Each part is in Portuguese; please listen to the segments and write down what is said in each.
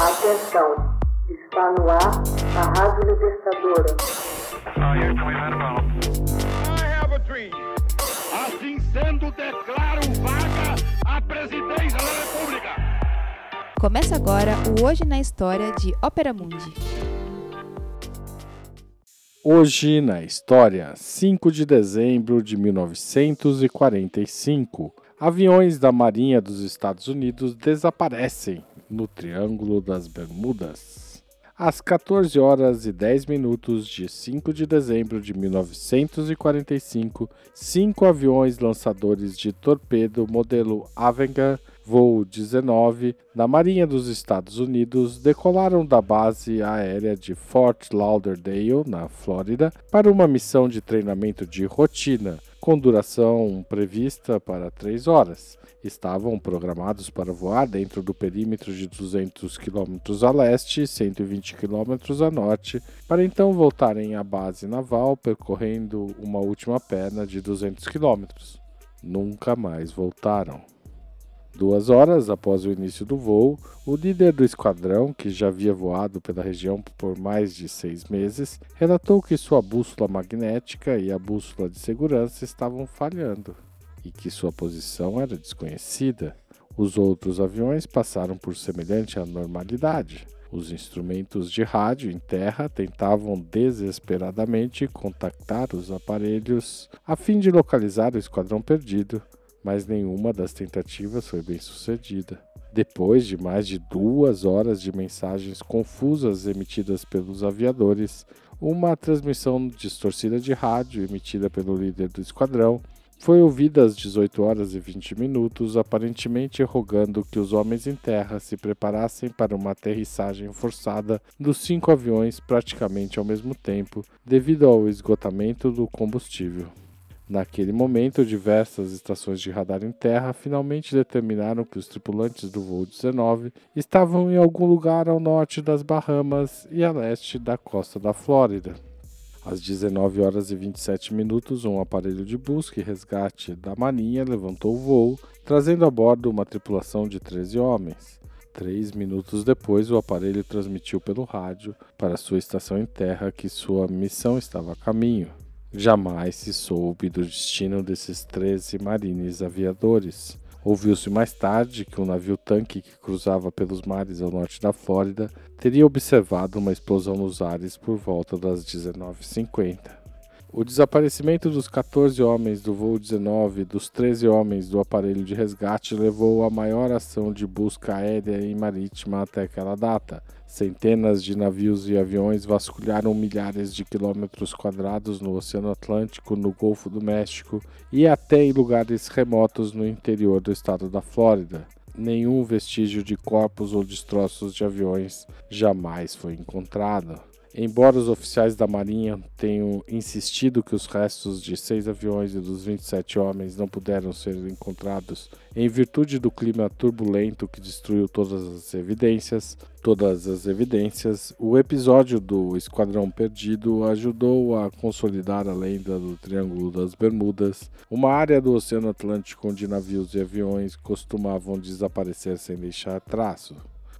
Atenção, está no ar a Rádio Libertadora. Assim sendo, declaro vaga a presidência da República. Começa agora o Hoje na História de Ópera Mundi. Hoje na História, 5 de dezembro de 1945, aviões da Marinha dos Estados Unidos desaparecem no Triângulo das Bermudas. Às 14 horas e 10 minutos de 5 de dezembro de 1945, cinco aviões lançadores de torpedo modelo Avenger voo 19 da Marinha dos Estados Unidos decolaram da base aérea de Fort Lauderdale, na Flórida, para uma missão de treinamento de rotina, com duração prevista para três horas estavam programados para voar dentro do perímetro de 200 km a leste e 120 km a norte, para então voltarem à base naval percorrendo uma última perna de 200 km. Nunca mais voltaram. Duas horas após o início do voo, o líder do esquadrão, que já havia voado pela região por mais de seis meses, relatou que sua bússola magnética e a bússola de segurança estavam falhando e que sua posição era desconhecida. Os outros aviões passaram por semelhante anormalidade. Os instrumentos de rádio em terra tentavam desesperadamente contactar os aparelhos a fim de localizar o esquadrão perdido, mas nenhuma das tentativas foi bem sucedida. Depois de mais de duas horas de mensagens confusas emitidas pelos aviadores, uma transmissão distorcida de rádio emitida pelo líder do esquadrão foi ouvida às 18 horas e 20 minutos, aparentemente rogando que os homens em terra se preparassem para uma aterrissagem forçada dos cinco aviões praticamente ao mesmo tempo, devido ao esgotamento do combustível. Naquele momento, diversas estações de radar em terra finalmente determinaram que os tripulantes do voo 19 estavam em algum lugar ao norte das Bahamas e a leste da costa da Flórida. Às 19 horas e 27 minutos, um aparelho de busca e resgate da Marinha levantou o voo, trazendo a bordo uma tripulação de 13 homens. Três minutos depois, o aparelho transmitiu pelo rádio para sua estação em terra que sua missão estava a caminho. Jamais se soube do destino desses 13 marines aviadores. Ouviu-se mais tarde que um navio-tanque que cruzava pelos mares ao norte da Flórida teria observado uma explosão nos ares por volta das 19h50. O desaparecimento dos 14 homens do voo 19 e dos 13 homens do aparelho de resgate levou à maior ação de busca aérea e marítima até aquela data, Centenas de navios e aviões vasculharam milhares de quilômetros quadrados no Oceano Atlântico, no Golfo do México e até em lugares remotos no interior do estado da Flórida. Nenhum vestígio de corpos ou destroços de aviões jamais foi encontrado. Embora os oficiais da Marinha tenham insistido que os restos de seis aviões e dos 27 homens não puderam ser encontrados em virtude do clima turbulento que destruiu todas as evidências, todas as evidências, o episódio do Esquadrão Perdido ajudou a consolidar a lenda do Triângulo das Bermudas, uma área do Oceano Atlântico onde navios e aviões costumavam desaparecer sem deixar traço.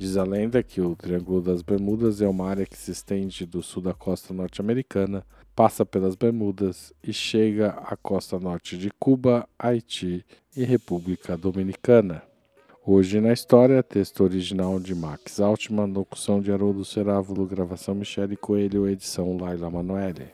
Diz a lenda que o Triângulo das Bermudas é uma área que se estende do sul da costa norte-americana, passa pelas Bermudas e chega à costa norte de Cuba, Haiti e República Dominicana. Hoje na história, texto original de Max Altman, locução de Haroldo Cerávulo, gravação Michele Coelho, edição Laila Manoeli.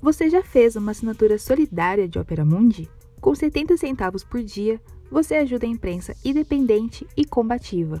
Você já fez uma assinatura solidária de Opera Mundi? Com 70 centavos por dia, você ajuda a imprensa independente e combativa.